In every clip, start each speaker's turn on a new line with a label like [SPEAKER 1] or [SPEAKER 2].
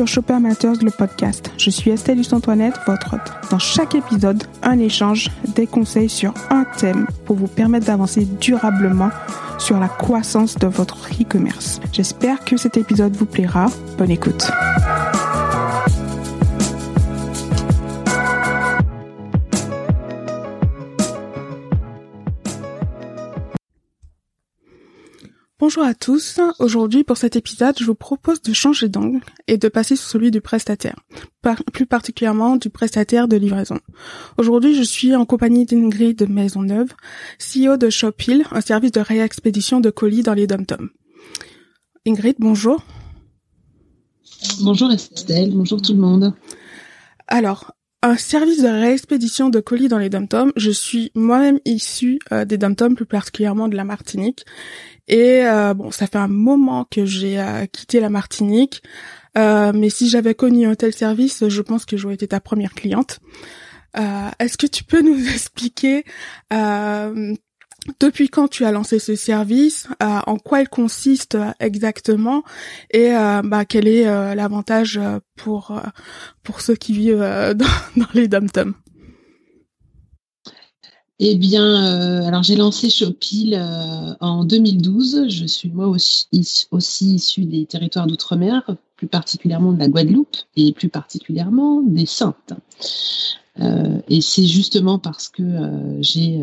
[SPEAKER 1] Sur Shopper Matters, le podcast. Je suis Estelle Antoinette, votre hôte. Dans chaque épisode, un échange, des conseils sur un thème pour vous permettre d'avancer durablement sur la croissance de votre e-commerce. J'espère que cet épisode vous plaira. Bonne écoute. Bonjour à tous. Aujourd'hui, pour cet épisode, je vous propose de changer d'angle et de passer sur celui du prestataire, plus particulièrement du prestataire de livraison. Aujourd'hui, je suis en compagnie d'Ingrid Maisonneuve, CEO de Shophill, un service de réexpédition de colis dans les dom Ingrid, bonjour.
[SPEAKER 2] Bonjour Estelle, bonjour tout le monde.
[SPEAKER 1] Alors, un service de réexpédition de colis dans les dom Je suis moi-même issue euh, des dom plus particulièrement de la Martinique. Et euh, bon, ça fait un moment que j'ai euh, quitté la Martinique. mais si j'avais connu un tel service, je pense que j'aurais été ta première cliente. Est-ce que tu peux nous expliquer depuis quand tu as lancé ce service, euh, en quoi il consiste euh, exactement? Et euh, bah, quel est l'avantage pour pour ceux qui vivent dans, les dom
[SPEAKER 2] Eh bien, alors j'ai lancé Shopil en 2012. Je suis moi aussi, aussi issue des territoires d'outre-mer, plus particulièrement de la Guadeloupe et plus particulièrement des Saintes. et c'est justement parce que j'ai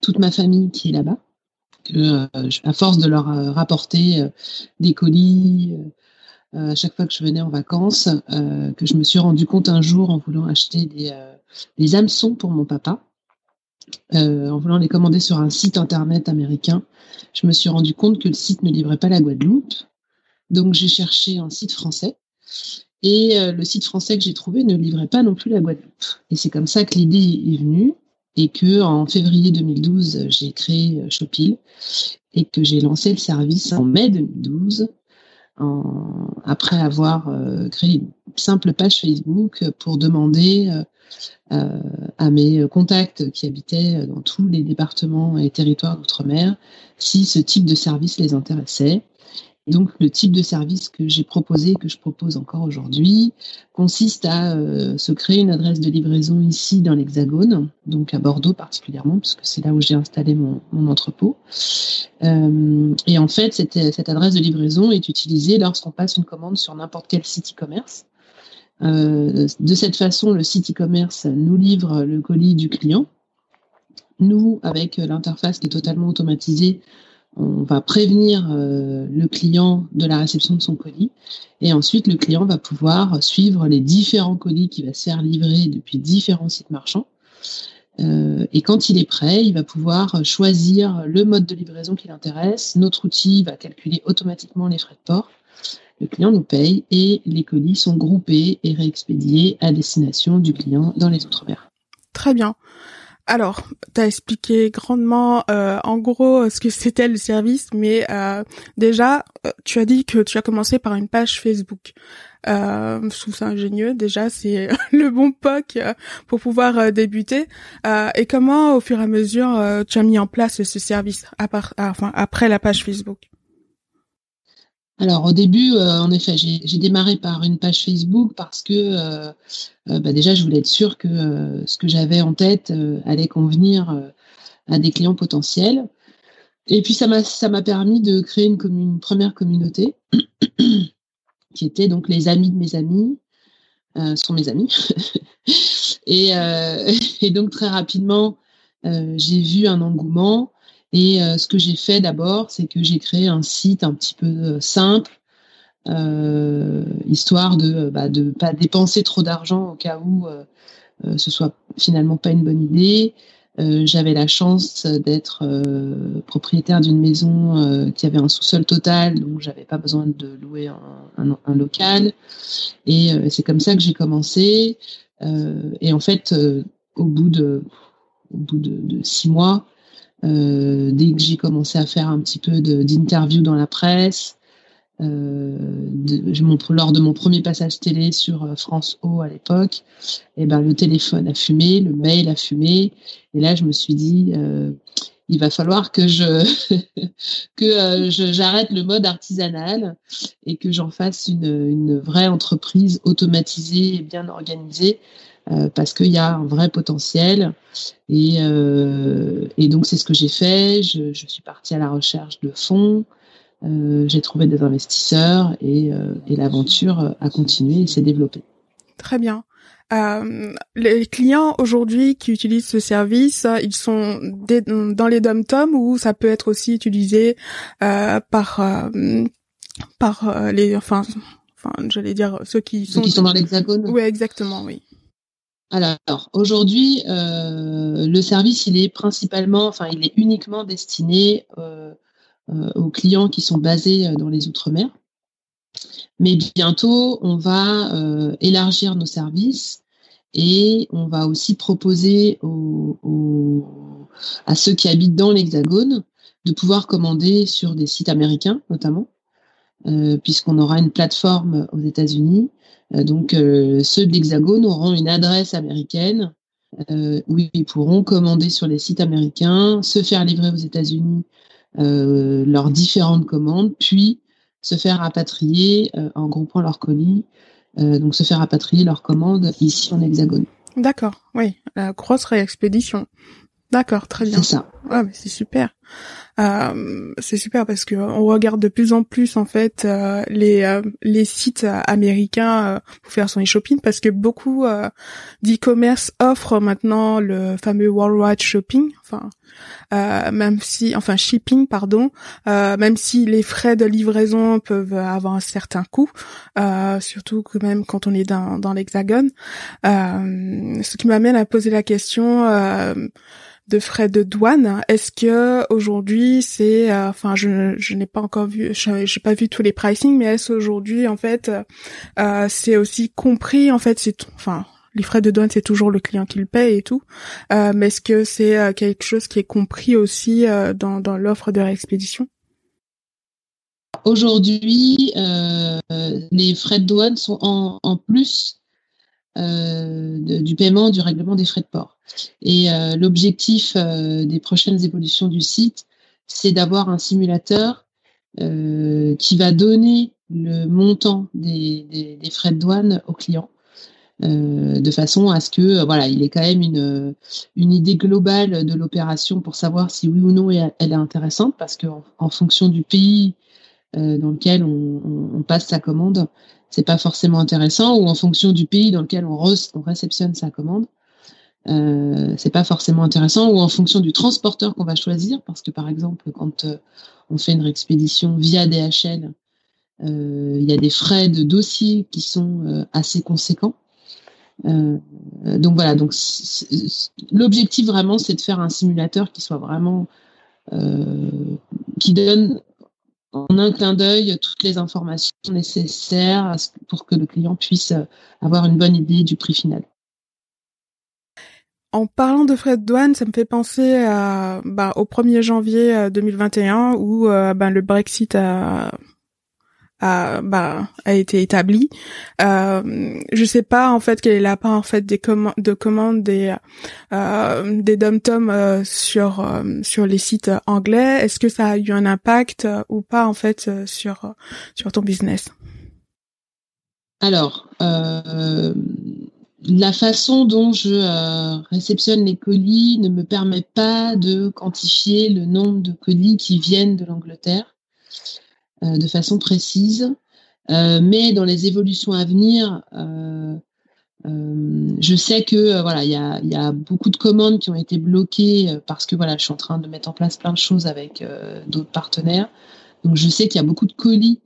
[SPEAKER 2] toute ma famille qui est là-bas. Euh, à force de leur euh, rapporter euh, des colis à chaque fois que je venais en vacances, que je me suis rendu compte un jour en voulant acheter des, des hameçons pour mon papa, en voulant les commander sur un site internet américain, je me suis rendu compte que le site ne livrait pas la Guadeloupe. Donc j'ai cherché un site français. Et le site français que j'ai trouvé ne livrait pas non plus la Guadeloupe. Et c'est comme ça que l'idée est venue et que en février 2012, j'ai créé euh, Shopil et que j'ai lancé le service en mai 2012 après avoir euh, créé une simple page Facebook pour demander euh, à mes contacts qui habitaient dans tous les départements et territoires d'outre-mer si ce type de service les intéressait. Donc, le type de service que j'ai proposé, que je propose encore aujourd'hui, consiste à euh, se créer une adresse de livraison ici dans l'Hexagone, donc à Bordeaux particulièrement, puisque c'est là où j'ai installé mon, entrepôt. Euh, et en fait, cette, cette, adresse de livraison est utilisée lorsqu'on passe une commande sur n'importe quel site e-commerce. Euh, de cette façon, le site e-commerce nous livre le colis du client. Nous, avec l'interface qui est totalement automatisée, on va prévenir euh, le client de la réception de son colis et ensuite le client va pouvoir suivre les différents colis qui va se faire livrer depuis différents sites marchands. Euh, et quand il est prêt, il va pouvoir choisir le mode de livraison qui l'intéresse. Notre outil va calculer automatiquement les frais de port. Le client nous paye et les colis sont groupés et réexpédiés à destination du client dans les autres mer
[SPEAKER 1] Très bien. Alors, tu as expliqué grandement, euh, en gros, ce que c'était le service, mais euh, déjà, euh, tu as dit que tu as commencé par une page Facebook. je trouve ça ingénieux. Déjà, c'est le bon POC pour pouvoir débuter. et comment, au fur et à mesure, tu as mis en place ce service après la page Facebook?
[SPEAKER 2] Alors au début, euh, en effet, j'ai démarré par une page Facebook parce que euh, euh, bah, déjà, je voulais être sûre que ce que j'avais en tête allait convenir à des clients potentiels. Et puis ça m'a permis de créer une, première communauté qui était donc les amis de mes amis sont mes amis. et, donc très rapidement, j'ai vu un engouement et euh, ce que j'ai fait d'abord, c'est que j'ai créé un site un petit peu euh, simple, euh, histoire de bah, de pas dépenser trop d'argent au cas où ce soit finalement pas une bonne idée. J'avais la chance d'être propriétaire d'une maison qui avait un sous-sol total, donc j'avais pas besoin de louer un, local. Et c'est comme ça que j'ai commencé. et en fait, au bout de six mois, euh, dès que j'ai commencé à faire un petit peu d'interviews dans la presse, euh, lors de mon premier passage télé sur euh, France O à l'époque, eh ben le téléphone a fumé, le mail a fumé, et là je me suis dit il va falloir que je que j'arrête le mode artisanal et que j'en fasse une, une, vraie entreprise automatisée et bien organisée parce qu'il y a un vrai potentiel et, et donc c'est ce que j'ai fait. Je, suis partie à la recherche de fonds. j'ai trouvé des investisseurs et, et l'aventure a continué et s'est développée.
[SPEAKER 1] Très bien. Euh, les clients aujourd'hui qui utilisent ce service, ils sont dans les dom-tom ou ça peut être aussi utilisé euh, par euh, par euh, les enfin enfin j'allais dire ceux qui
[SPEAKER 2] ceux sont qui sont dans l'hexagone.
[SPEAKER 1] Oui, exactement, oui.
[SPEAKER 2] Alors aujourd'hui, le service il est principalement, enfin il est uniquement destiné aux clients qui sont basés dans les outre-mer. Mais bientôt, on va euh, élargir nos services et on va aussi proposer à ceux qui habitent dans l'Hexagone de pouvoir commander sur des sites américains notamment, euh, puisqu'on aura une plateforme aux États-Unis. Euh, donc ceux de l'Hexagone auront une adresse américaine où ils pourront commander sur les sites américains, se faire livrer aux États-Unis leurs différentes commandes, puis se faire rapatrier euh, en groupant leurs colis, euh, donc se faire rapatrier leurs commandes ici en Hexagone.
[SPEAKER 1] D'accord, oui, la grosse réexpédition. D'accord, très bien.
[SPEAKER 2] C'est ça.
[SPEAKER 1] Ah, mais c'est super. Euh, c'est super parce que on regarde de plus en plus en fait euh, les euh, les sites américains pour faire son e-shopping parce que beaucoup d'e-commerce offrent maintenant le fameux worldwide shopping, enfin même si enfin shipping pardon, même si les frais de livraison peuvent avoir un certain coût, surtout que même quand on est dans dans l'hexagone. ce qui m'amène à poser la question de frais de douane. Est-ce que aujourd'hui c'est, euh, enfin, je, n'ai pas encore vu, j'ai pas vu tous les pricing, mais est-ce aujourd'hui en fait euh, c'est aussi compris en fait, c'est, enfin, les frais de douane c'est toujours le client qui le paye et tout, euh, mais est-ce que c'est quelque chose qui est compris aussi dans, l'offre de réexpédition?
[SPEAKER 2] Aujourd'hui, les frais de douane sont en plus du paiement du règlement des frais de port. Et euh, l'objectif euh, des prochaines évolutions du site, c'est d'avoir un simulateur euh, qui va donner le montant des, frais de douane au client. de façon à ce que voilà, il ait quand même une, une idée globale de l'opération pour savoir si oui ou non elle, est intéressante, parce qu'en en fonction du pays dans lequel on, passe sa commande, c'est pas forcément intéressant, ou en fonction du pays dans lequel on, on réceptionne sa commande, euh, c'est pas forcément intéressant. Ou en fonction du transporteur qu'on va choisir. Parce que par exemple quand euh, on fait une expédition via DHL euh, il y a des frais de dossier qui sont euh, assez conséquents. Donc voilà. Donc l'objectif vraiment c'est de faire un simulateur qui soit vraiment qui donne en un clin d'œil toutes les informations nécessaires pour que le client puisse avoir une bonne idée du prix final.
[SPEAKER 1] En parlant de frais de douane, ça me fait penser à, bah, au 1er janvier 2021 euh, où euh, bah, le Brexit a, a, bah, a été établi. Euh, je sais pas en fait quelle est la part en fait des commandes de commandes des euh, des dom-tom euh, sur sur les sites anglais. Est-ce que ça a eu un impact ou pas en fait sur sur ton business?
[SPEAKER 2] Alors la façon dont je euh, réceptionne les colis ne me permet pas de quantifier le nombre de colis qui viennent de l'Angleterre euh, de façon précise. Euh, mais dans les évolutions à venir, je sais que voilà, il y a, beaucoup de commandes qui ont été bloquées parce que voilà, je suis en train de mettre en place plein de choses avec d'autres partenaires. Donc je sais qu'il y a beaucoup de colis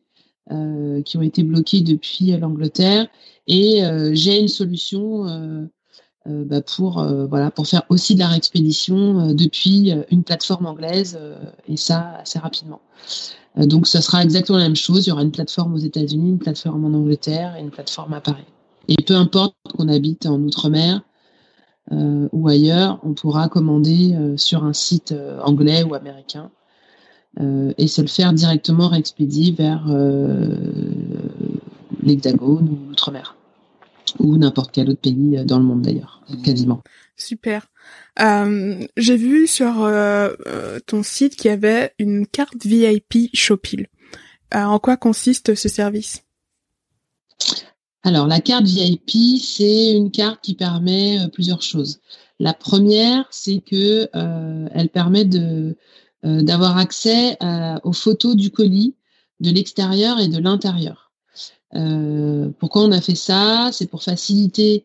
[SPEAKER 2] qui ont été bloqués depuis l'Angleterre et euh, j'ai une solution euh, euh, bah, pour voilà pour faire aussi de la réexpédition depuis une plateforme anglaise et ça assez rapidement. Donc ce sera exactement la même chose. Il y aura une plateforme aux États-Unis, une plateforme en Angleterre et une plateforme à Paris. Et peu importe qu'on habite en outre-mer ou ailleurs, on pourra commander sur un site anglais ou américain et se le faire directement réexpédier vers l'Hexagone ou l'Outre-mer. Ou n'importe quel autre pays dans le monde d'ailleurs, quasiment.
[SPEAKER 1] Super. Euh, J'ai vu sur euh, ton site qu'il y avait une carte VIP Shopil. Euh, en quoi consiste ce service?
[SPEAKER 2] Alors la carte VIP, c'est une carte qui permet plusieurs choses. La première, c'est que elle permet de d'avoir accès aux photos du colis de l'extérieur et de l'intérieur. Pourquoi on a fait ça? C'est pour faciliter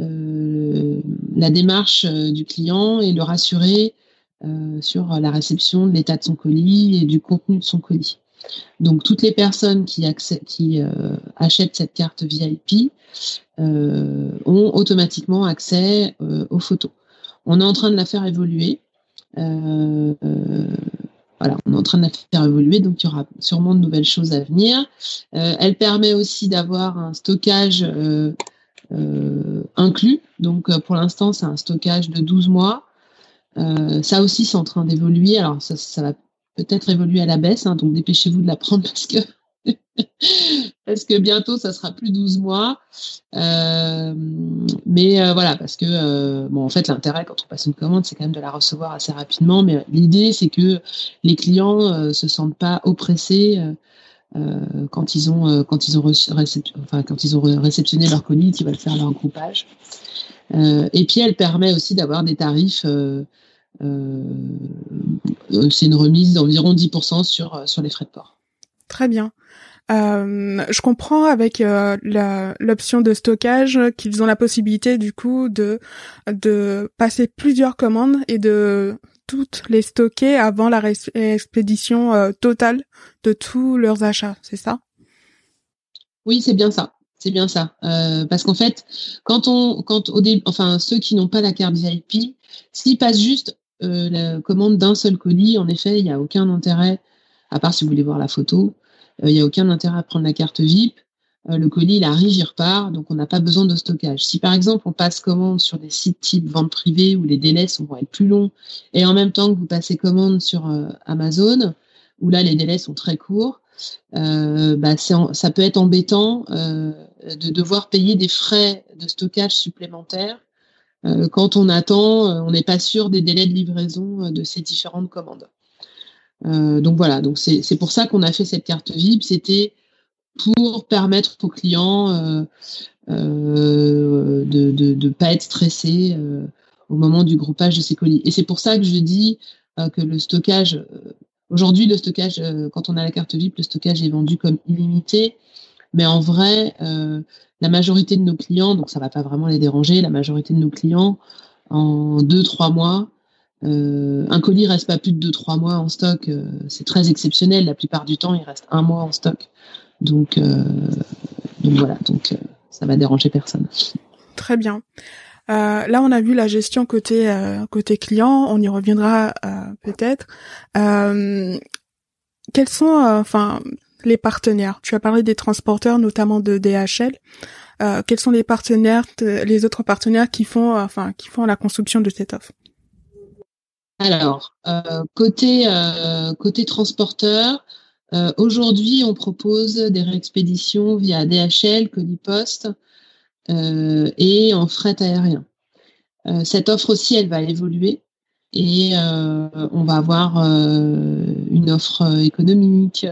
[SPEAKER 2] euh, la démarche euh, du client et le rassurer euh, sur la réception de l'état de son colis et du contenu de son colis. Donc toutes les personnes qui, qui achètent cette carte VIP ont automatiquement accès aux photos. On est en train de la faire évoluer. Voilà, on est en train de la faire évoluer, donc il y aura sûrement de nouvelles choses à venir. elle permet aussi d'avoir un stockage euh, inclus. Donc euh, pour l'instant, c'est un stockage de 12 mois. Euh, ça aussi, c'est en train d'évoluer. Alors ça, ça va peut-être évoluer à la baisse, hein, donc dépêchez-vous de la prendre parce que parce que bientôt ça sera plus 12 mois. Euh, mais euh, voilà, parce que euh, bon, en fait, l'intérêt quand on passe une commande, c'est quand même de la recevoir assez rapidement. Mais l'idée, c'est que les clients se sentent pas oppressés quand ils ont euh, quand ils ont réceptionné leur colis, qu'ils veulent faire leur groupage. Et puis elle permet aussi d'avoir des tarifs. c'est une remise d'environ 10% sur sur les frais de port.
[SPEAKER 1] Très bien. Euh, je comprends avec euh, l'option de stockage qu'ils ont la possibilité du coup de de passer plusieurs commandes et de toutes les stocker avant la expédition euh, totale de tous leurs achats, c'est ça?
[SPEAKER 2] Oui, c'est bien ça. C'est bien ça. Euh, parce qu'en fait, quand on, quand au début, enfin ceux qui n'ont pas la carte VIP, s'ils passent juste euh, la commande d'un seul colis, en effet, il n'y a aucun intérêt, à part si vous voulez voir la photo, il n'y a aucun intérêt à prendre la carte VIP. Euh, le colis, il arrive, il repart, donc on n'a pas besoin de stockage. Si par exemple on passe commande sur des sites type vente privée où les délais sont, vont être plus longs, et en même temps que vous passez commande sur euh, Amazon, où là les délais sont très courts, euh, bah, ça peut être embêtant de devoir payer des frais de stockage supplémentaires quand on attend, on n'est pas sûr des délais de livraison de ces différentes commandes. Donc voilà, c'est pour ça qu'on a fait cette carte VIP. C'était pour permettre aux clients euh, euh, de ne pas être stressés euh, au moment du groupage de ces colis. Et c'est pour ça que je dis que le stockage, aujourd'hui, le stockage, quand on a la carte VIP, le stockage est vendu comme illimité. Mais en vrai, la majorité de nos clients, donc ça va pas vraiment les déranger, la majorité de nos clients, en deux, trois mois, un colis reste pas plus de deux, trois mois en stock. c'est très exceptionnel. La plupart du temps, il reste un mois en stock. Donc, euh, donc voilà, donc euh, ça va déranger personne.
[SPEAKER 1] Très bien. Euh, là, on a vu la gestion côté côté client. On y reviendra peut-être. quels sont, enfin, les partenaires? Tu as parlé des transporteurs, notamment de DHL. quels sont les partenaires, les autres partenaires qui font, enfin, qui font la construction de cette offre?
[SPEAKER 2] Alors, côté côté transporteur, euh, aujourd'hui, on propose des réexpéditions via DHL, Colipost euh, et en fret aérien. Euh, cette offre aussi, elle va évoluer et on va avoir une offre économique,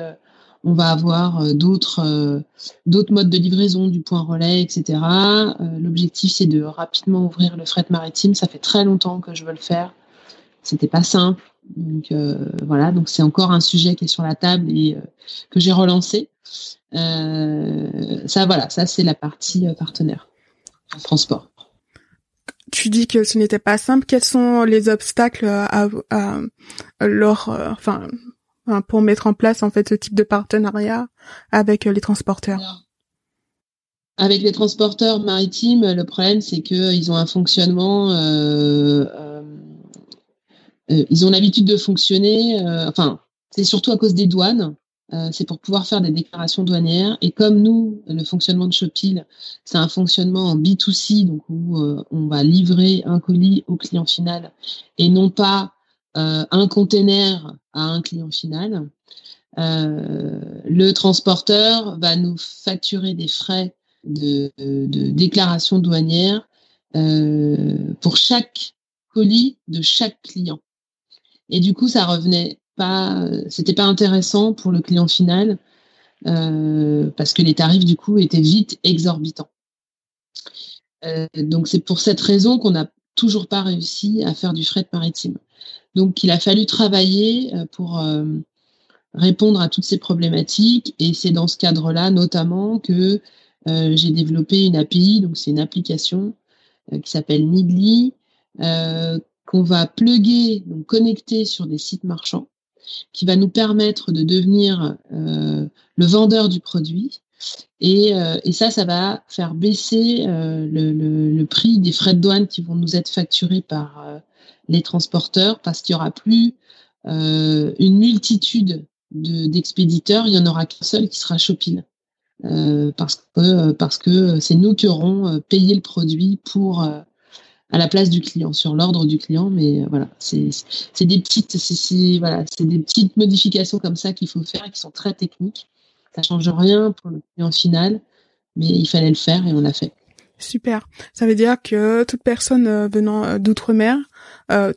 [SPEAKER 2] on va avoir d'autres d'autres modes de livraison du point relais, etc. L'objectif, c'est de rapidement ouvrir le fret maritime. Ça fait très longtemps que je veux le faire. C'était pas simple. Donc euh, voilà, donc c'est encore un sujet qui est sur la table et euh, que j'ai relancé. Euh, ça voilà, ça c'est la partie partenaire, transport.
[SPEAKER 1] Tu dis que ce n'était pas simple. Quels sont les obstacles à, à, leur, enfin, pour mettre en place en fait ce type de partenariat avec les transporteurs?
[SPEAKER 2] Avec les transporteurs maritimes, le problème c'est qu'ils ont un fonctionnement euh, ils ont l'habitude de fonctionner, euh, enfin, c'est surtout à cause des douanes. Euh, c'est pour pouvoir faire des déclarations douanières. Et comme nous, le fonctionnement de Shopil, c'est un fonctionnement en B2C, donc où on va livrer un colis au client final et non pas un container à un client final. le transporteur va nous facturer des frais de, de déclaration douanière pour chaque colis de chaque client. Et du coup, ça revenait pas, c'était pas intéressant pour le client final euh, parce que les tarifs du coup étaient vite exorbitants. Euh, donc c'est pour cette raison qu'on n'a toujours pas réussi à faire du fret maritime. Donc il a fallu travailler euh, pour répondre à toutes ces problématiques et c'est dans ce cadre-là notamment que j'ai développé une API, donc c'est une application qui s'appelle Nidli, qu'on va plugger, donc connecter sur des sites marchands, qui va nous permettre de devenir euh, le vendeur du produit. Et, euh, et, ça, ça va faire baisser euh, le, le, prix des frais de douane qui vont nous être facturés par les transporteurs parce qu'il n'y aura plus une multitude d'expéditeurs, il n'y en aura qu'un seul qui sera Shopil. parce que parce que c'est nous qui aurons payé le produit pour à la place du client, sur l'ordre du client. Mais euh, voilà, c'est des petites, c'est des petites modifications comme ça qu'il faut faire, qui sont très techniques. Ça change rien pour le client final, mais il fallait le faire et on l'a fait.
[SPEAKER 1] Super. Ça veut dire que toute personne euh, venant euh, d'outre-mer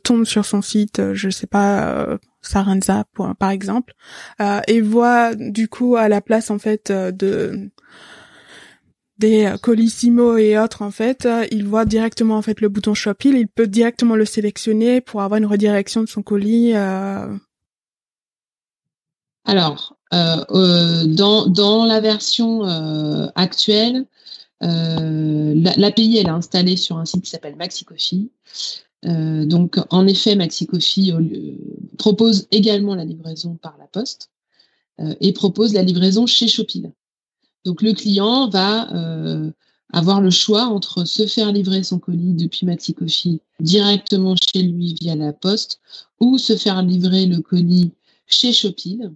[SPEAKER 1] tombe sur son site, je sais pas, Saranza par exemple, et voit du coup à la place en fait de des euh, Colissimo et autres en fait, euh, il voit directement en fait le bouton Shopil, il peut directement le sélectionner pour avoir une redirection de son colis. Euh...
[SPEAKER 2] Alors, dans, dans la version actuelle, l'API elle est installée sur un site qui s'appelle MaxiCoffee. donc, en effet, MaxiCoffee propose également la livraison par la poste et propose la livraison chez Shopil. Donc le client va euh, avoir le choix entre se faire livrer son colis depuis Matikofi directement chez lui via la poste ou se faire livrer le colis chez Shopil.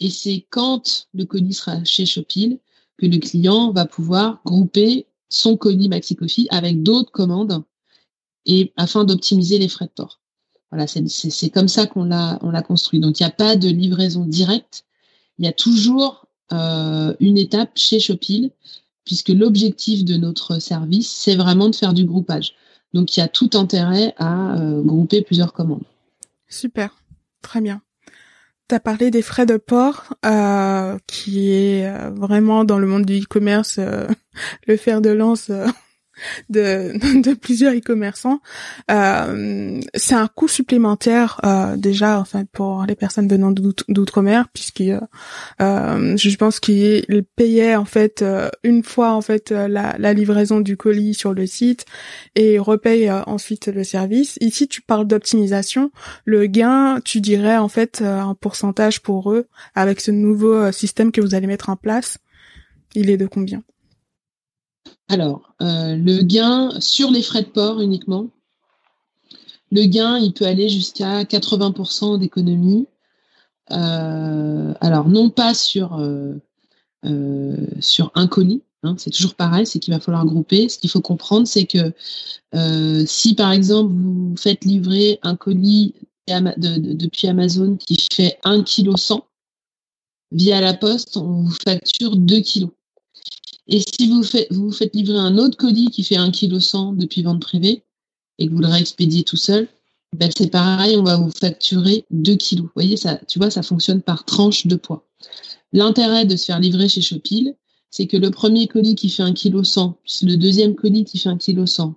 [SPEAKER 2] Et c'est quand le colis sera chez Shopil que le client va pouvoir grouper son colis Maxi avec d'autres commandes et afin d'optimiser les frais de port. Voilà, c'est comme ça qu'on l'a on l'a construit. Donc il n'y a pas de livraison directe. Il y a toujours une étape chez Shopil, puisque l'objectif de notre service, c'est vraiment de faire du groupage. Donc il y a tout intérêt à euh, grouper plusieurs commandes.
[SPEAKER 1] Super, très bien. Tu as parlé des frais de port, euh, qui est vraiment dans le monde du e-commerce le fer de lance de, de plusieurs e-commerçants. Euh, c'est un coût supplémentaire euh, déjà enfin pour les personnes venant d'outre-mer puisque euh, je pense qu'ils payaient en fait euh, une fois en fait la, la, livraison du colis sur le site et repayent ensuite le service. Ici tu parles d'optimisation. Le gain, tu dirais en fait un pourcentage pour eux avec ce nouveau système que vous allez mettre en place. Il est de combien?
[SPEAKER 2] Alors, euh, le gain sur les frais de port uniquement, le gain, il peut aller jusqu'à 80% d'économie. Euh, alors, non pas sur, euh, un colis, hein, c'est toujours pareil, c'est qu'il va falloir grouper. Ce qu'il faut comprendre, c'est que si par exemple vous faites livrer un colis depuis Amazon qui fait 1,1 kg via la poste, on vous facture 2 kg. Et si vous, vous faites livrer un autre colis qui fait 1 kg 100 depuis vente privée et que vous le réexpédiez tout seul, ben c'est pareil, on va vous facturer 2 kg. Vous voyez, ça, tu vois, ça fonctionne par tranche de poids. L'intérêt de se faire livrer chez Shopil, c'est que le premier colis qui fait 1 kg 100, puis le deuxième colis qui fait 1 kg 100,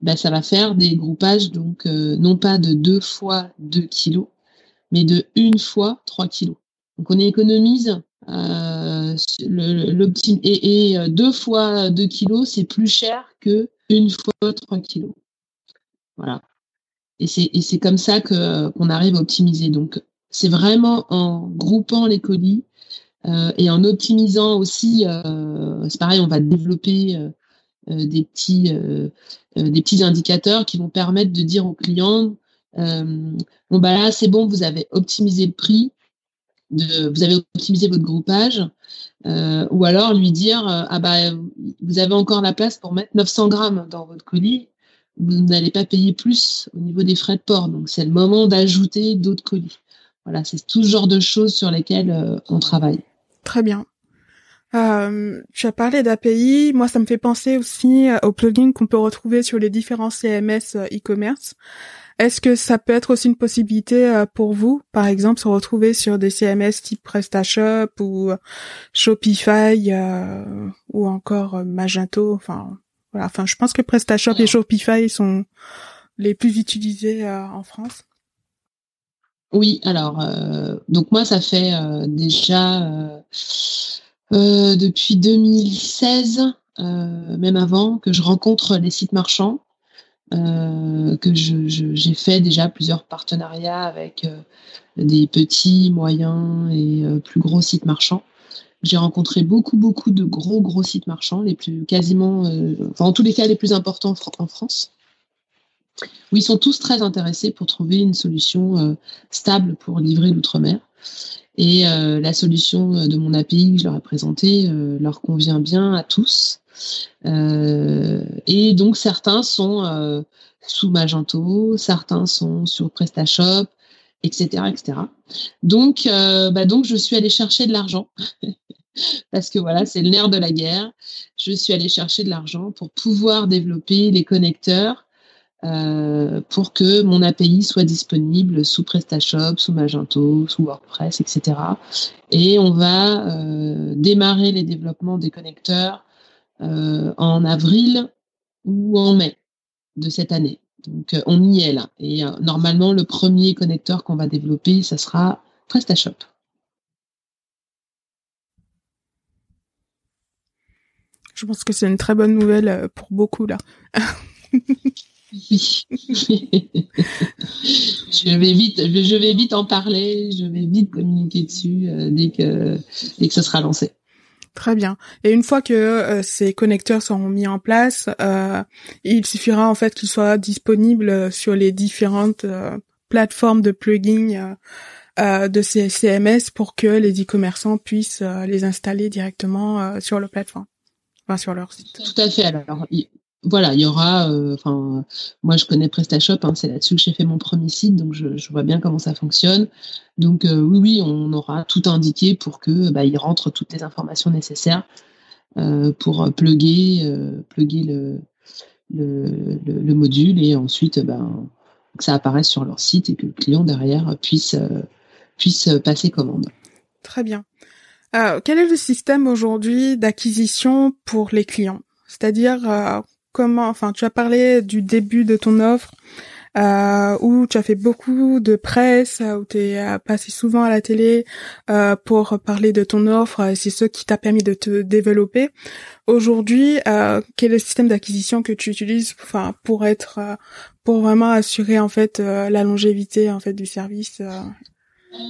[SPEAKER 2] ben ça va faire des groupages, donc euh, non pas de deux fois 2 kg, mais de une fois 3 kg. Donc on économise euh, et, euh, deux fois 2 kilos, c'est plus cher que une fois 3 kilos. Voilà. Et c'est comme ça qu'on arrive à optimiser. Donc, c'est vraiment en groupant les colis euh, et en optimisant aussi. C'est pareil, on va développer des petits des petits indicateurs qui vont permettre de dire aux clients bon bah là c'est bon, vous avez optimisé le prix de, vous avez optimisé votre groupage, euh, ou alors lui dire euh, ah bah vous avez encore la place pour mettre 900 grammes dans votre colis, vous n'allez pas payer plus au niveau des frais de port, donc c'est le moment d'ajouter d'autres colis. Voilà, c'est tout ce genre de choses sur lesquelles euh, on travaille.
[SPEAKER 1] Très bien. Euh, tu as parlé d'API. Moi, ça me fait penser aussi aux plugins qu'on peut retrouver sur les différents CMS e-commerce. Est-ce que ça peut être aussi une possibilité pour vous, par exemple, se retrouver sur des CMS type PrestaShop ou Shopify ou encore Magento, enfin voilà, enfin je pense que PrestaShop et Shopify sont les plus utilisés en France.
[SPEAKER 2] Oui, alors euh, donc moi ça fait euh, déjà euh, depuis 2016, même avant, que je rencontre les sites marchands, que j'ai fait déjà plusieurs partenariats avec des petits, moyens et plus gros sites marchands. J'ai rencontré beaucoup, beaucoup de gros, gros sites marchands, les plus quasiment, enfin en tous les cas les plus importants en France où ils sont tous très intéressés pour trouver une solution euh, stable pour livrer l'outre-mer. Et euh, la solution euh, de mon API que je leur ai présentée leur convient bien à tous. et donc certains sont sous Magento, certains sont sur PrestaShop, etc., etc. Donc, bah donc je suis allée chercher de l'argent parce que voilà, c'est le nerf de la guerre. Je suis allée chercher de l'argent pour pouvoir développer les connecteurs euh, pour que mon API soit disponible sous PrestaShop, sous Magento, sous WordPress, etc. Et on va euh, démarrer les développements des connecteurs euh, en avril ou en mai de cette année. Donc on y est là. Et normalement, le premier connecteur qu'on va développer, ça sera PrestaShop.
[SPEAKER 1] Je pense que c'est une très bonne nouvelle pour beaucoup là.
[SPEAKER 2] Oui. je vais vite, je vais vite en parler, je vais vite communiquer dessus euh, dès que dès que ce sera lancé.
[SPEAKER 1] Très bien. Et une fois que euh, ces connecteurs seront mis en place, euh, il suffira en fait qu'ils soient disponibles sur les différentes plateformes de plugins de ces CMS pour que les e-commerçants puissent les installer directement sur le plateforme, enfin sur leur site.
[SPEAKER 2] Tout à fait. Alors, voilà, il y aura, euh, enfin, moi je connais PrestaShop, hein, c'est là-dessus que j'ai fait mon premier site, donc je, vois bien comment ça fonctionne. Donc euh, oui, oui, on aura tout indiqué pour que bah, il rentre toutes les informations nécessaires euh, pour plugger, le, le, module et ensuite ben, que ça apparaisse sur leur site et que le client derrière puisse, puisse passer commande.
[SPEAKER 1] Très bien. quel est le système aujourd'hui d'acquisition pour les clients? C'est-à-dire comment, enfin, tu as parlé du début de ton offre, euh, où tu as fait beaucoup de presse, où tu euh, passé souvent à la télé euh, pour parler de ton offre, c'est ce qui t'a permis de te développer. Aujourd'hui, quel est le système d'acquisition que tu utilises, enfin, pour être, pour vraiment assurer en fait la longévité en fait du service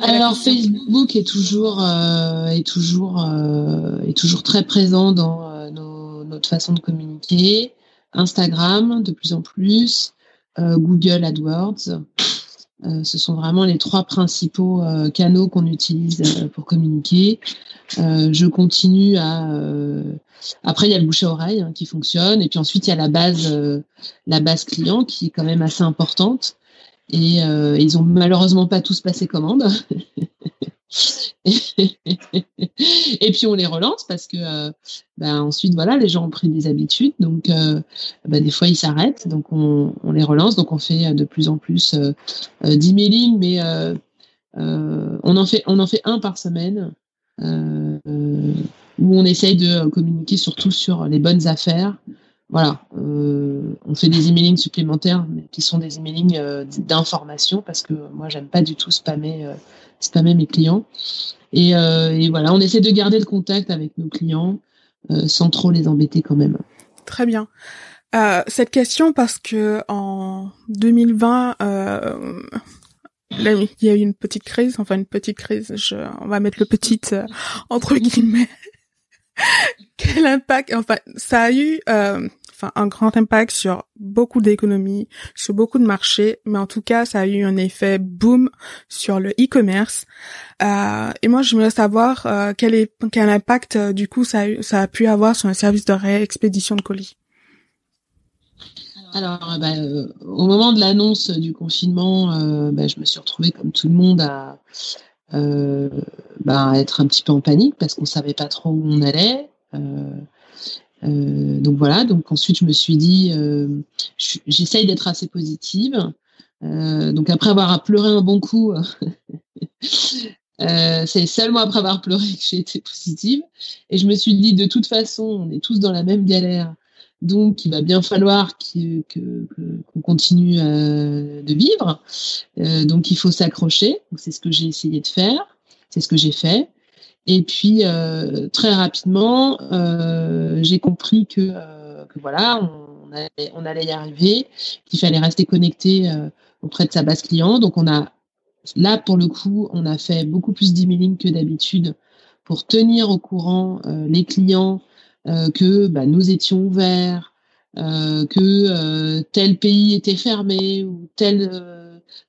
[SPEAKER 2] alors Facebook est toujours est toujours est toujours très présent dans notre façon de communiquer. Instagram de plus en plus, euh, Google AdWords. Euh, ce sont vraiment les trois principaux euh, canaux qu'on utilise pour communiquer. je continue à. Après, il y a le bouche à oreille hein, qui fonctionne, et puis ensuite il y a la base, la base client qui est quand même assez importante. Et ils ont malheureusement pas tous passé commande. et puis on les relance parce que euh, ben, ensuite voilà les gens ont pris des habitudes. Donc euh, ben, des fois ils s'arrêtent. Donc on, les relance. Donc on fait de plus en plus euh, d'emailing mais on en fait on en fait un par semaine où on essaye de communiquer surtout sur les bonnes affaires. Voilà, on fait des emailings supplémentaires, mais qui sont des emailings d'information, parce que moi, j'aime pas du tout spammer spammer mes clients. Et, euh, et, voilà, on essaie de garder le contact avec nos clients euh, sans trop les embêter quand même.
[SPEAKER 1] Très bien. Euh, cette question parce que en 2020, euh, là, il y a eu une petite crise, enfin une petite crise. Je, on va mettre le petit euh, entre guillemets. Quel impact Enfin, ça a eu euh, enfin un grand impact sur beaucoup d'économies, sur beaucoup de marchés, mais en tout cas, ça a eu un effet boom sur le e-commerce. Euh, et moi, je voulais savoir euh, quel est quel impact euh, du coup ça a, pu avoir sur un service de réexpédition de colis?
[SPEAKER 2] Alors, bah, au moment de l'annonce du confinement, bah, je me suis retrouvée comme tout le monde à bah, être un petit peu en panique parce qu'on savait pas trop où on allait. Donc voilà, donc ensuite je me suis dit, j'essaye d'être assez positive. donc après avoir pleuré un bon coup, Euh, c'est seulement après avoir pleuré que j'ai été positive. Et je me suis dit, de toute façon, on est tous dans la même galère. Donc, il va bien falloir qu'on que, continue euh, de vivre. Euh, donc, il faut s'accrocher. C'est ce que j'ai essayé de faire. C'est ce que j'ai fait. Et puis, très rapidement, j'ai compris que, que voilà, on allait, y arriver, qu'il fallait rester connecté auprès de sa base client. Donc, on a Là, pour le coup, on a fait beaucoup plus d'emailing que d'habitude pour tenir au courant euh, les clients euh, que bah, nous étions ouverts, euh, que tel pays était fermé ou tel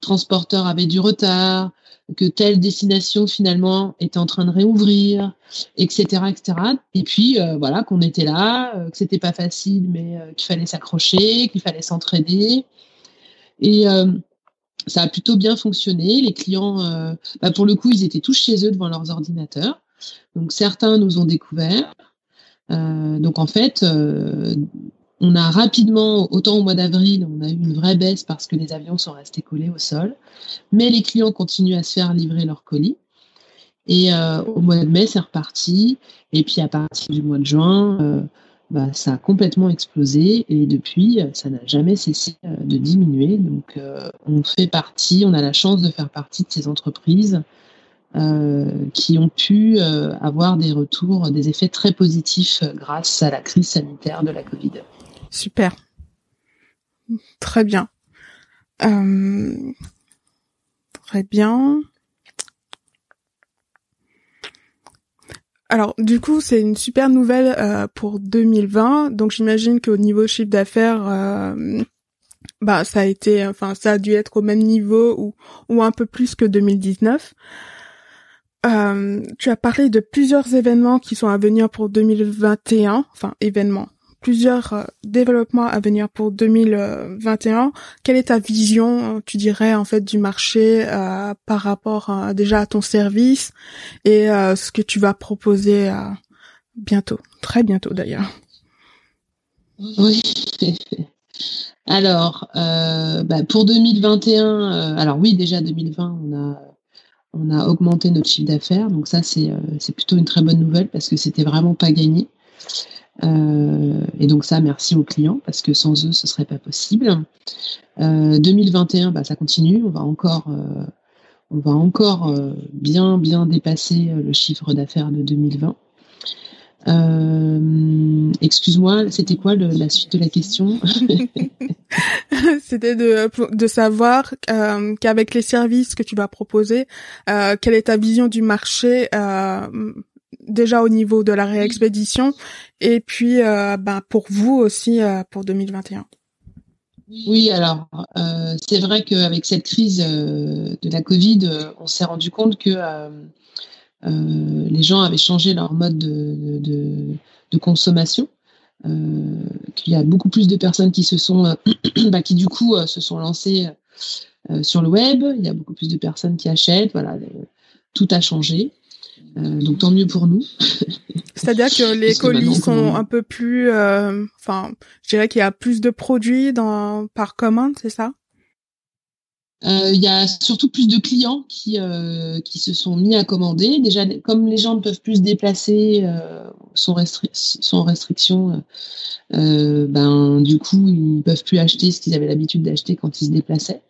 [SPEAKER 2] transporteur avait du retard, que telle destination finalement était en train de réouvrir, etc.. Et puis voilà qu'on était là, que c'était pas facile, mais qu'il fallait s'accrocher, qu'il fallait s'entraider. Et ça a plutôt bien fonctionné. Les clients, euh, bah, pour le coup, ils étaient tous chez eux devant leurs ordinateurs. Donc certains nous ont découverts. Euh, donc en fait, euh, on a rapidement, autant au mois d'avril, on a eu une vraie baisse parce que les avions sont restés collés au sol, mais les clients continuent à se faire livrer leurs colis. Et au mois de mai, c'est reparti. Et puis à partir du mois de juin, bah, ça a complètement explosé et depuis, ça n'a jamais cessé euh, de diminuer. Donc, euh, on fait partie, on a la chance de faire partie de ces entreprises euh, qui ont pu avoir des retours, des effets très positifs grâce à la crise sanitaire de la Covid.
[SPEAKER 1] Super. Très bien. très bien. Alors du coup, c'est une super nouvelle euh, pour 2020. Donc j'imagine qu'au niveau chiffre d'affaires, euh, bah ça a été, enfin ça a dû être au même niveau ou ou un peu plus que 2019. Euh, tu as parlé de plusieurs événements qui sont à venir pour 2021, enfin événements plusieurs euh, développements à venir pour 2021. Quelle est ta vision, euh, tu dirais, en fait, du marché euh, par rapport déjà à ton service et ce que tu vas proposer bientôt, très bientôt d'ailleurs?
[SPEAKER 2] Oui. alors, bah, pour 2021, alors oui, déjà 2020, on a augmenté notre chiffre d'affaires, donc ça c'est c'est plutôt une très bonne nouvelle parce que c'était vraiment pas gagné. Euh, et donc ça, merci aux clients parce que sans eux, ce serait pas possible. 2021, euh, bah, ça continue. On va encore, euh, on va encore bien bien dépasser le chiffre d'affaires de 2020. Excuse-moi, c'était quoi la suite de la question?
[SPEAKER 1] C'était de, de savoir qu'avec les services que tu vas proposer, quelle est ta vision du marché déjà au niveau de la réexpédition et puis euh, ben, pour vous aussi euh, pour 2021.
[SPEAKER 2] Oui, alors euh, c'est vrai qu'avec cette crise de la Covid, on s'est rendu compte que les gens avaient changé leur mode de, consommation. qu'il y a beaucoup plus de personnes qui se sont, bah, qui du coup se sont lancées sur le web. Il y a beaucoup plus de personnes qui achètent. Voilà, tout a changé. Euh, donc tant mieux pour nous.
[SPEAKER 1] C'est-à-dire que les colis sont un peu plus, euh, enfin, je dirais qu'il y a plus de produits dans par commande, c'est ça?
[SPEAKER 2] Euh, Il y a surtout plus de clients qui qui se sont mis à commander. Déjà, comme les gens ne peuvent plus se déplacer, sont, restri sont restrictions, ben du coup ils peuvent plus acheter ce qu'ils avaient l'habitude d'acheter quand ils se déplaçaient.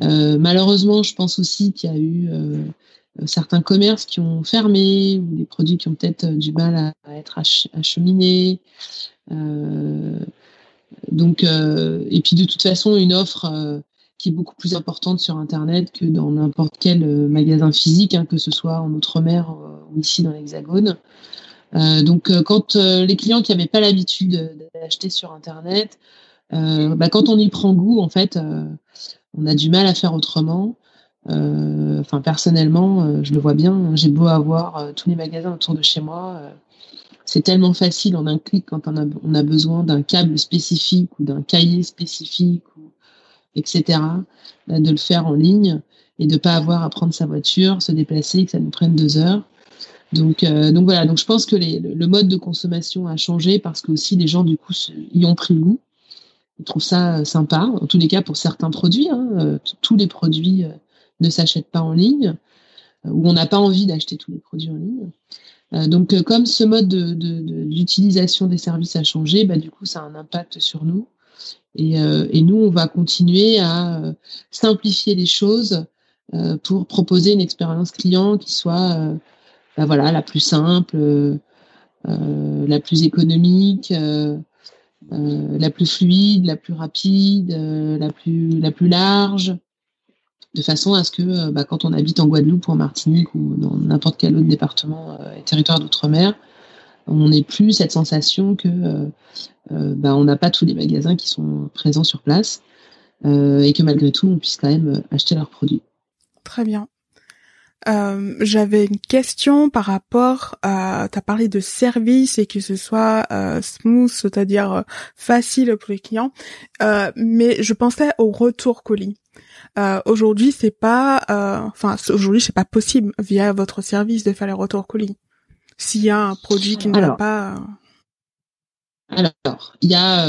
[SPEAKER 2] malheureusement, je pense aussi qu'il y a eu certains commerces qui ont fermé ou des produits qui ont peut-être euh, du mal à, être acheminés. Euh, donc, et puis de toute façon, une offre qui est beaucoup plus importante sur Internet que dans n'importe quel magasin physique, hein, que ce soit en Outre-mer ou ici dans l'Hexagone. donc, quand les clients qui n'avaient pas l'habitude d'acheter sur Internet, bah, quand on y prend goût, en fait, on a du mal à faire autrement. Euh, enfin, personnellement, euh, je le vois bien. J'ai beau avoir euh, tous les magasins autour de chez moi, c'est tellement facile en un clic quand on a, besoin d'un câble spécifique ou d'un cahier spécifique, etc., de le faire en ligne. et de pas avoir à prendre sa voiture, se déplacer, que ça nous prenne deux heures. Donc, euh, donc voilà. Donc je pense que le mode de consommation a changé parce que aussi les gens du coup y ont pris goût. Ils trouvent ça sympa. En tous les cas pour certains produits. Hein, tous les produits ne s'achètent pas en ligne ou on n'a pas envie d'acheter tous les produits en ligne. Euh, donc, euh, comme ce mode d'utilisation de, des services a changé, bah, du coup, ça a un impact sur nous. Et, euh, nous, on va continuer à simplifier les choses pour proposer une expérience client qui soit bah, voilà, la plus simple, la plus économique, la plus fluide, la plus rapide, la plus large de façon à ce que euh, bah, quand on habite en Guadeloupe ou en Martinique ou dans n'importe quel autre département euh, et territoire d'outre-mer, on n'ait plus cette sensation que euh, bah, on n'a pas tous les magasins qui sont présents sur place et que malgré tout on puisse quand même acheter leurs produits.
[SPEAKER 1] Très bien. J'avais une question par rapport à, tu as parlé de service et que ce soit smooth, c'est-à-dire facile pour les clients, euh, mais je pensais au retour colis. Euh, aujourd'hui, c'est pas, euh, enfin, aujourd'hui, c'est pas possible via votre service de faire les retours colis. S'il y a un produit qui ne va pas.
[SPEAKER 2] Euh. Alors, il y a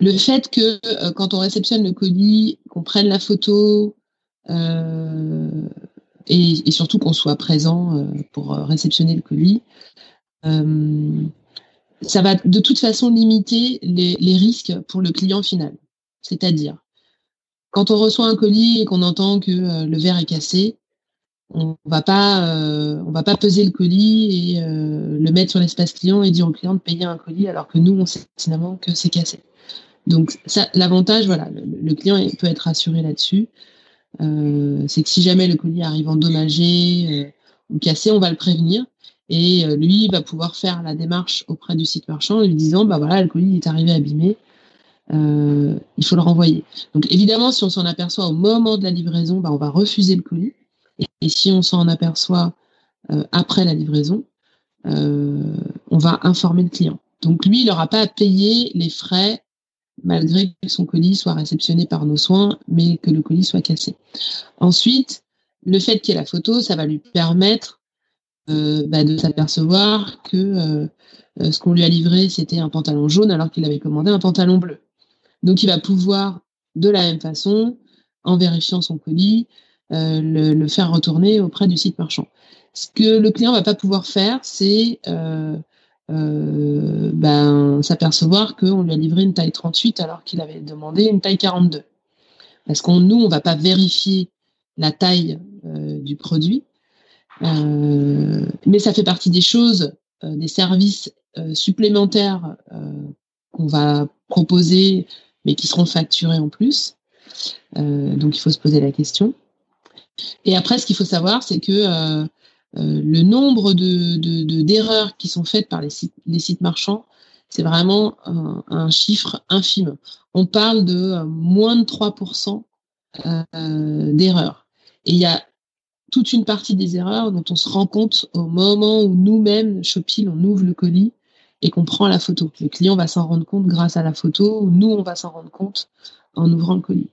[SPEAKER 2] le fait que quand on réceptionne le colis, qu'on prenne la photo et, surtout qu'on soit présent pour réceptionner le colis, ça va de toute façon limiter les risques pour le client final. C'est-à-dire, quand on reçoit un colis et qu'on entend que euh, le verre est cassé, on va pas, euh, va pas peser le colis et euh, le mettre sur l'espace client et dire au client de payer un colis alors que nous on sait finalement que c'est cassé. Donc ça, l'avantage, voilà, le, client peut être rassuré là-dessus. c'est que si jamais le colis arrive endommagé ou cassé, on va le prévenir et lui va pouvoir faire la démarche auprès du site marchand en lui disant bah voilà le colis est arrivé abîmé, euh, il faut le renvoyer. Donc évidemment, si on s'en aperçoit au moment de la livraison, bah, on va refuser le colis. Et, si on s'en aperçoit euh, après la livraison, euh, on va informer le client. Donc lui, il n'aura pas à payer les frais malgré que son colis soit réceptionné par nos soins, mais que le colis soit cassé. Ensuite, le fait qu'il y ait la photo, ça va lui permettre bah, de s'apercevoir que ce qu'on lui a livré, c'était un pantalon jaune alors qu'il avait commandé un pantalon bleu. Donc, il va pouvoir, de la même façon, en vérifiant son colis, euh, le, faire retourner auprès du site marchand. Ce que le client va pas pouvoir faire, c'est euh, euh, ben, s'apercevoir qu'on lui a livré une taille 38 alors qu'il avait demandé une taille 42. Parce qu'on nous, on va pas vérifier la taille du produit, mais ça fait partie des choses, des services supplémentaires qu'on va proposer mais qui seront facturés en plus. Euh, donc il faut se poser la question. Et après, ce qu'il faut savoir, c'est que euh, euh, le nombre de, d'erreurs qui sont faites par les sites, marchands, c'est vraiment un, chiffre infime. On parle de moins de 3% d'erreurs. Et il y a toute une partie des erreurs dont on se rend compte au moment où nous-mêmes, Shopil, on ouvre le colis et qu'on prend la photo. Le client va s'en rendre compte grâce à la photo, nous, on va s'en rendre compte en ouvrant le colis.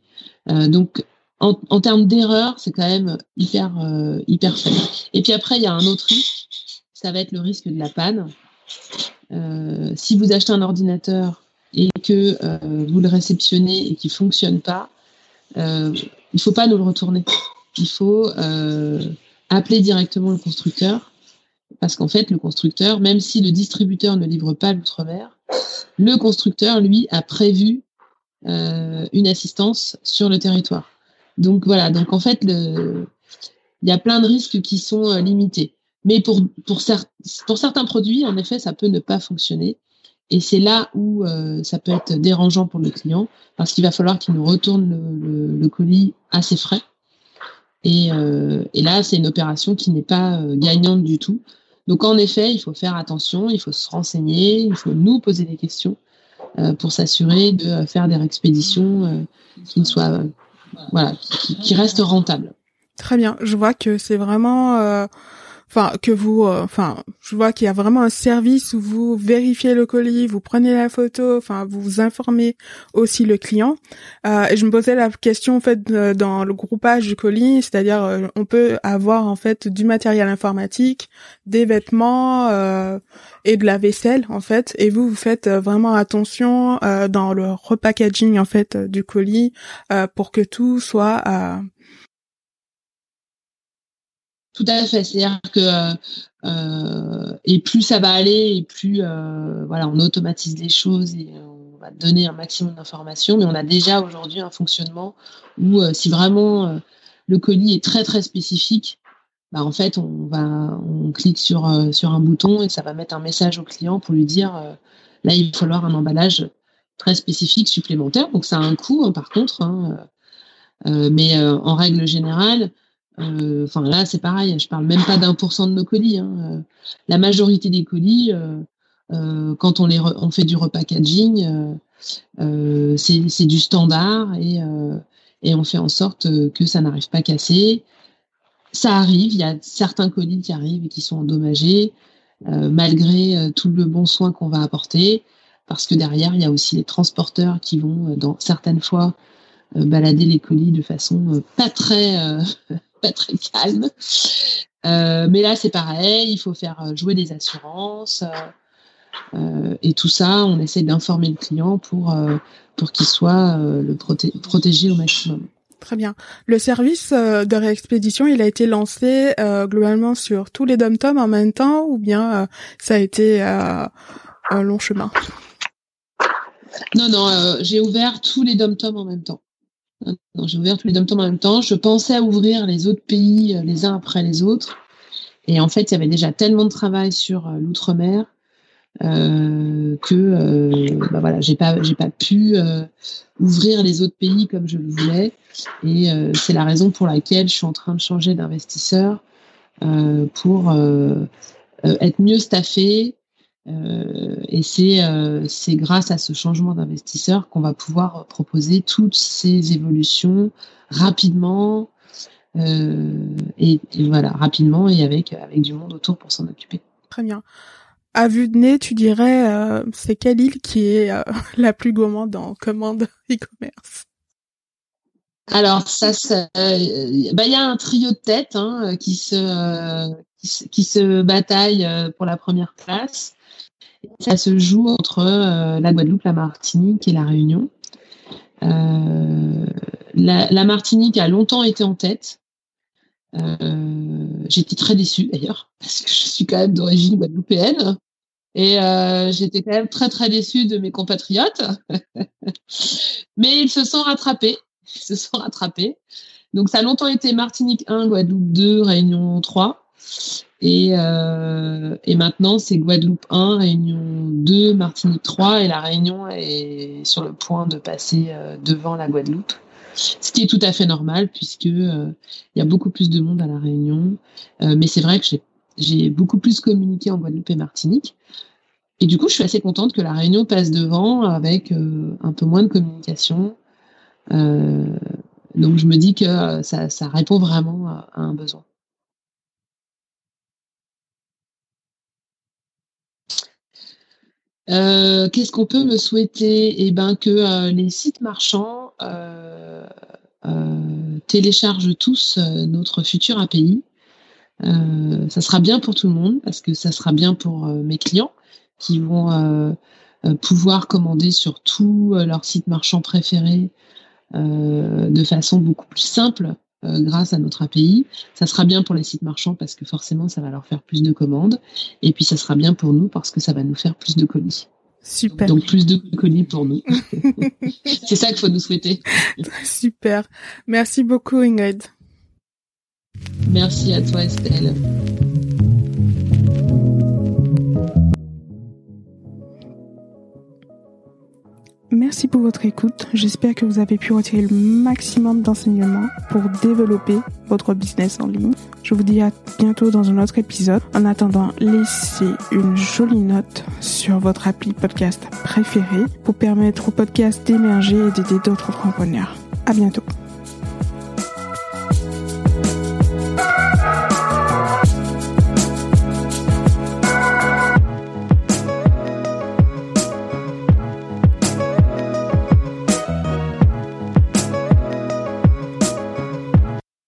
[SPEAKER 2] Euh, donc, en, termes d'erreur, c'est quand même hyper, euh, hyper faible. Et puis après, il y a un autre risque, ça va être le risque de la panne. Euh, si vous achetez un ordinateur et que vous le réceptionnez et qu'il ne fonctionne pas, il ne faut pas nous le retourner. Il faut appeler directement le constructeur parce qu'en fait, le constructeur, même si le distributeur ne livre pas l'outre-mer, le constructeur, lui, a prévu euh, une assistance sur le territoire. Donc voilà, donc en fait, il y a plein de risques qui sont euh, limités. Mais pour, certains produits, en effet, ça peut ne pas fonctionner. Et c'est là où euh, ça peut être dérangeant pour le client, parce qu'il va falloir qu'il nous retourne le, colis à ses frais. Et, et là, c'est une opération qui n'est pas gagnante du tout, donc en effet, il faut faire attention, il faut se renseigner, il faut nous poser des questions euh, pour s'assurer de faire des expéditions euh, qui soient qui, restent rentables.
[SPEAKER 1] Très bien, je vois que c'est vraiment enfin que vous, euh, je vois qu'il y a vraiment un service où vous vérifiez le colis, vous prenez la photo, enfin, vous, informez aussi le client. Euh, et je me posais la question en fait dans le groupage du colis, c'est-à-dire euh, on peut avoir en fait du matériel informatique, des vêtements euh, et de la vaisselle en fait, et vous vous faites vraiment attention dans le repackaging en fait du colis pour que tout soit
[SPEAKER 2] tout à fait. C'est-à-dire que euh, et plus ça va aller, et plus euh, on automatise les choses et on va donner un maximum d'informations. Mais on a déjà aujourd'hui un fonctionnement où euh, si vraiment euh, le colis est très très spécifique, bah en fait on va on clique sur euh, un bouton et ça va mettre un message au client pour lui dire là il va falloir un emballage très spécifique supplémentaire. Donc ça a un coût hein, par contre. Hein, mais en règle générale, euh, enfin là, c'est pareil. Je parle même pas d'un pour cent de nos colis. Hein. Euh, la majorité des colis, euh, quand on les on fait du repackaging, c'est du standard et et on fait en sorte que ça n'arrive pas cassé. Ça arrive, il y a certains colis qui arrivent et qui sont endommagés, malgré tout le bon soin qu'on va apporter, parce que derrière, il y a aussi les transporteurs qui vont, dans certaines fois, balader les colis de façon pas très très calme. Euh, mais là, c'est pareil, il faut faire euh, jouer des assurances. Euh, et tout ça, on essaie d'informer le client pour, pour qu'il soit le protégé au maximum.
[SPEAKER 1] Très bien. Le service de réexpédition, il a été lancé globalement sur tous les dom en même temps ou bien ça a été un long chemin?
[SPEAKER 2] Non, non, j'ai ouvert tous les dom en même temps. J'ai ouvert tous les dom en même temps. Je pensais à ouvrir les autres pays euh, les uns après les autres. Et en fait, il y avait déjà tellement de travail sur euh, l'outre-mer euh, que euh, bah voilà, j'ai pas j'ai pas pu euh, ouvrir les autres pays comme je le voulais. Et euh, c'est la raison pour laquelle je suis en train de changer d'investisseur pour être mieux staffé, euh, et c'est euh, grâce à ce changement d'investisseur qu'on va pouvoir proposer toutes ces évolutions rapidement euh, et, voilà rapidement et avec avec du monde autour pour s'en occuper.
[SPEAKER 1] Très bien. À vue de nez, tu dirais euh, c'est quelle île qui est la plus gourmande en commande e-commerce?
[SPEAKER 2] Alors ça, bah, il bah, y a un trio de tête hein, qui se qui se bataille pour la première place. Ça se joue entre euh, la Guadeloupe, la Martinique et la Réunion. Euh, la, Martinique a longtemps été en tête. Euh, j'étais très déçue d'ailleurs, parce que je suis quand même d'origine guadeloupéenne. Et j'étais quand même très très déçue de mes compatriotes. Mais ils se sont rattrapés. Ils se sont rattrapés. Donc ça a longtemps été Martinique 1, Guadeloupe 2, Réunion 3. Et, euh, et maintenant, c'est Guadeloupe 1, Réunion 2, Martinique 3, et la Réunion est sur le point de passer euh, devant la Guadeloupe. Ce qui est tout à fait normal, puisque euh, il y a beaucoup plus de monde à la Réunion. Mais c'est vrai que j'ai beaucoup plus communiqué en Guadeloupe et Martinique. Et du coup, je suis assez contente que la Réunion passe devant avec un peu moins de communication. donc, je me dis que ça, répond vraiment à un besoin. Euh, qu'est-ce qu'on peut me souhaiter? Eh ben que euh, les sites marchands euh, téléchargent tous notre futur API. ça sera bien pour tout le monde parce que ça sera bien pour mes clients qui vont pouvoir commander sur tous leurs sites marchands préférés de façon beaucoup plus simple euh, grâce à notre API. Ça sera bien pour les sites marchands parce que forcément, ça va leur faire plus de commandes. Et puis, ça sera bien pour nous parce que ça va nous faire plus de colis.
[SPEAKER 1] Super.
[SPEAKER 2] Donc, plus de colis pour nous. C'est ça qu'il faut nous souhaiter.
[SPEAKER 1] Super. Merci beaucoup, Ingrid.
[SPEAKER 2] Merci à toi, Estelle.
[SPEAKER 1] Merci pour votre écoute. J'espère que vous avez pu retirer le maximum d'enseignements pour développer votre business en ligne. Je vous dis à bientôt dans un autre épisode. En attendant, laissez une jolie note sur votre appli podcast préféré pour permettre au podcast d'émerger et d'aider d'autres entrepreneurs. À bientôt.